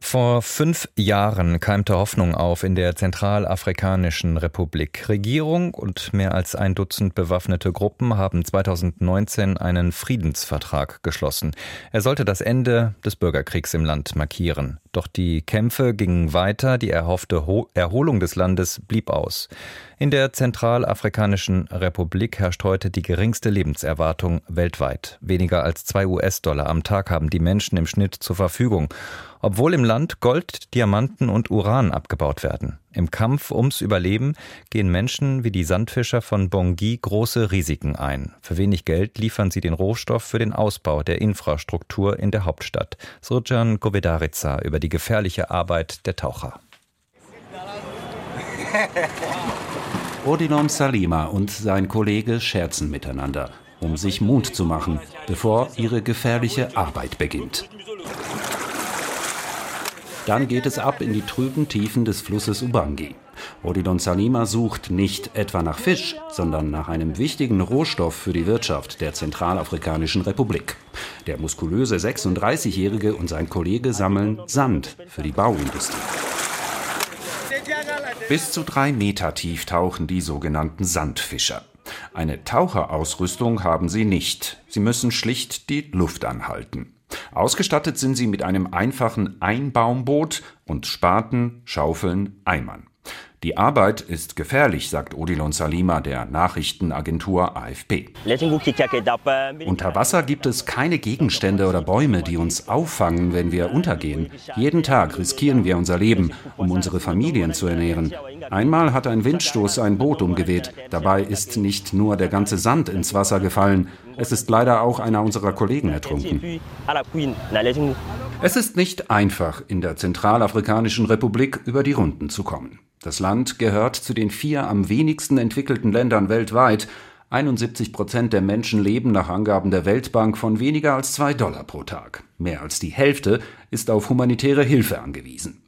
Vor fünf Jahren keimte Hoffnung auf in der Zentralafrikanischen Republik. Regierung und mehr als ein Dutzend bewaffnete Gruppen haben 2019 einen Friedensvertrag geschlossen. Er sollte das Ende des Bürgerkriegs im Land markieren. Doch die Kämpfe gingen weiter, die erhoffte Erholung des Landes blieb aus. In der Zentralafrikanischen Republik herrscht heute die geringste Lebenserwartung weltweit. Weniger als zwei US-Dollar am Tag haben die Menschen im Schnitt zur Verfügung, obwohl im Land Gold, Diamanten und Uran abgebaut werden. Im Kampf ums Überleben gehen Menschen wie die Sandfischer von Bongi große Risiken ein. Für wenig Geld liefern sie den Rohstoff für den Ausbau der Infrastruktur in der Hauptstadt. Surjan Govedarica über die gefährliche Arbeit der Taucher. Odilon Salima und sein Kollege scherzen miteinander, um sich Mut zu machen, bevor ihre gefährliche Arbeit beginnt. Dann geht es ab in die trüben Tiefen des Flusses Ubangi. Odilon Salima sucht nicht etwa nach Fisch, sondern nach einem wichtigen Rohstoff für die Wirtschaft der Zentralafrikanischen Republik. Der muskulöse 36-Jährige und sein Kollege sammeln Sand für die Bauindustrie. Bis zu drei Meter tief tauchen die sogenannten Sandfischer. Eine Taucherausrüstung haben sie nicht. Sie müssen schlicht die Luft anhalten. Ausgestattet sind sie mit einem einfachen Einbaumboot und Spaten, Schaufeln, Eimern. Die Arbeit ist gefährlich, sagt Odilon Salima der Nachrichtenagentur AFP. Unter Wasser gibt es keine Gegenstände oder Bäume, die uns auffangen, wenn wir untergehen. Jeden Tag riskieren wir unser Leben, um unsere Familien zu ernähren. Einmal hat ein Windstoß ein Boot umgeweht. Dabei ist nicht nur der ganze Sand ins Wasser gefallen, es ist leider auch einer unserer Kollegen ertrunken. Es ist nicht einfach, in der Zentralafrikanischen Republik über die Runden zu kommen. Das Land gehört zu den vier am wenigsten entwickelten Ländern weltweit. 71 Prozent der Menschen leben nach Angaben der Weltbank von weniger als zwei Dollar pro Tag. Mehr als die Hälfte ist auf humanitäre Hilfe angewiesen.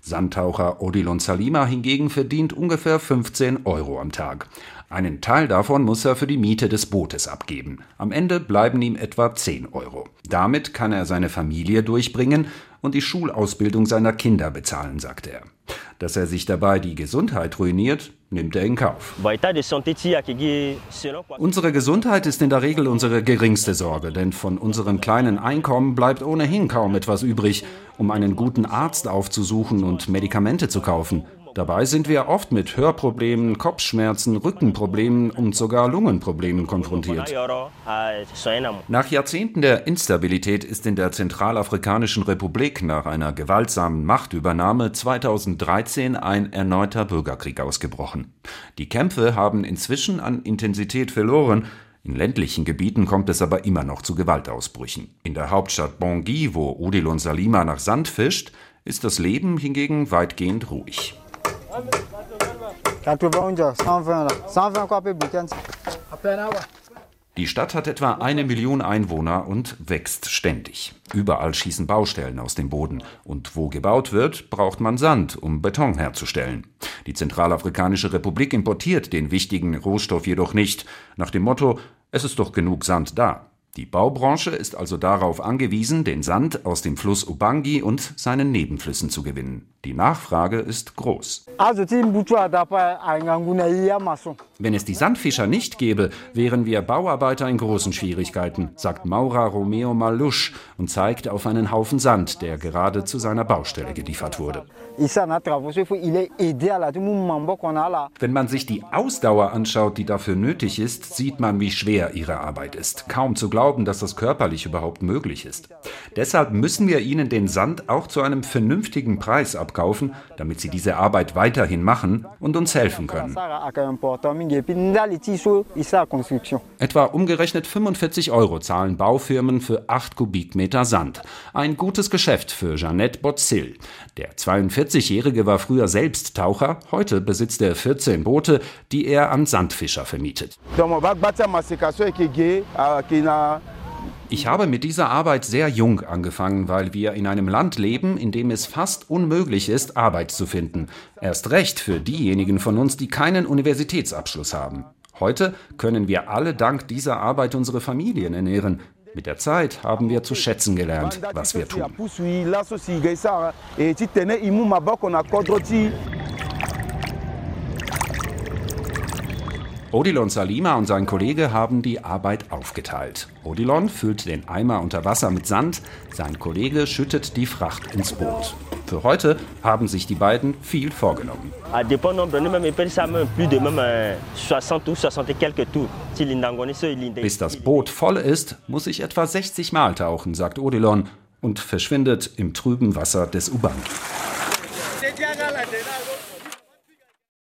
Sandtaucher Odilon Salima hingegen verdient ungefähr 15 Euro am Tag. Einen Teil davon muss er für die Miete des Bootes abgeben. Am Ende bleiben ihm etwa 10 Euro. Damit kann er seine Familie durchbringen und die Schulausbildung seiner Kinder bezahlen, sagt er. Dass er sich dabei die Gesundheit ruiniert, nimmt er in Kauf. Unsere Gesundheit ist in der Regel unsere geringste Sorge, denn von unserem kleinen Einkommen bleibt ohnehin kaum etwas übrig, um einen guten Arzt aufzusuchen und Medikamente zu kaufen. Dabei sind wir oft mit Hörproblemen, Kopfschmerzen, Rückenproblemen und sogar Lungenproblemen konfrontiert. Nach Jahrzehnten der Instabilität ist in der Zentralafrikanischen Republik nach einer gewaltsamen Machtübernahme 2013 ein erneuter Bürgerkrieg ausgebrochen. Die Kämpfe haben inzwischen an Intensität verloren, in ländlichen Gebieten kommt es aber immer noch zu Gewaltausbrüchen. In der Hauptstadt Bangui, wo Odilon Salima nach Sand fischt, ist das Leben hingegen weitgehend ruhig. Die Stadt hat etwa eine Million Einwohner und wächst ständig. Überall schießen Baustellen aus dem Boden. Und wo gebaut wird, braucht man Sand, um Beton herzustellen. Die Zentralafrikanische Republik importiert den wichtigen Rohstoff jedoch nicht, nach dem Motto, es ist doch genug Sand da. Die Baubranche ist also darauf angewiesen, den Sand aus dem Fluss Ubangi und seinen Nebenflüssen zu gewinnen. Die Nachfrage ist groß. Wenn es die Sandfischer nicht gäbe, wären wir Bauarbeiter in großen Schwierigkeiten, sagt Maura Romeo Malusch und zeigt auf einen Haufen Sand, der gerade zu seiner Baustelle geliefert wurde. Wenn man sich die Ausdauer anschaut, die dafür nötig ist, sieht man, wie schwer ihre Arbeit ist. Kaum zu glauben, dass das körperlich überhaupt möglich ist. Deshalb müssen wir ihnen den Sand auch zu einem vernünftigen Preis abkaufen, damit sie diese Arbeit weiterhin machen und uns helfen können. Etwa umgerechnet 45 Euro zahlen Baufirmen für 8 Kubikmeter Sand. Ein gutes Geschäft für Jeannette Botzil. Der 42-Jährige war früher selbst Taucher, heute besitzt er 14 Boote, die er an Sandfischer vermietet. Ich habe mit dieser Arbeit sehr jung angefangen, weil wir in einem Land leben, in dem es fast unmöglich ist, Arbeit zu finden. Erst recht für diejenigen von uns, die keinen Universitätsabschluss haben. Heute können wir alle dank dieser Arbeit unsere Familien ernähren. Mit der Zeit haben wir zu schätzen gelernt, was wir tun. Odilon Salima und sein Kollege haben die Arbeit aufgeteilt. Odilon füllt den Eimer unter Wasser mit Sand, sein Kollege schüttet die Fracht ins Boot. Für heute haben sich die beiden viel vorgenommen. Bis das Boot voll ist, muss ich etwa 60 Mal tauchen, sagt Odilon und verschwindet im trüben Wasser des Ubangi.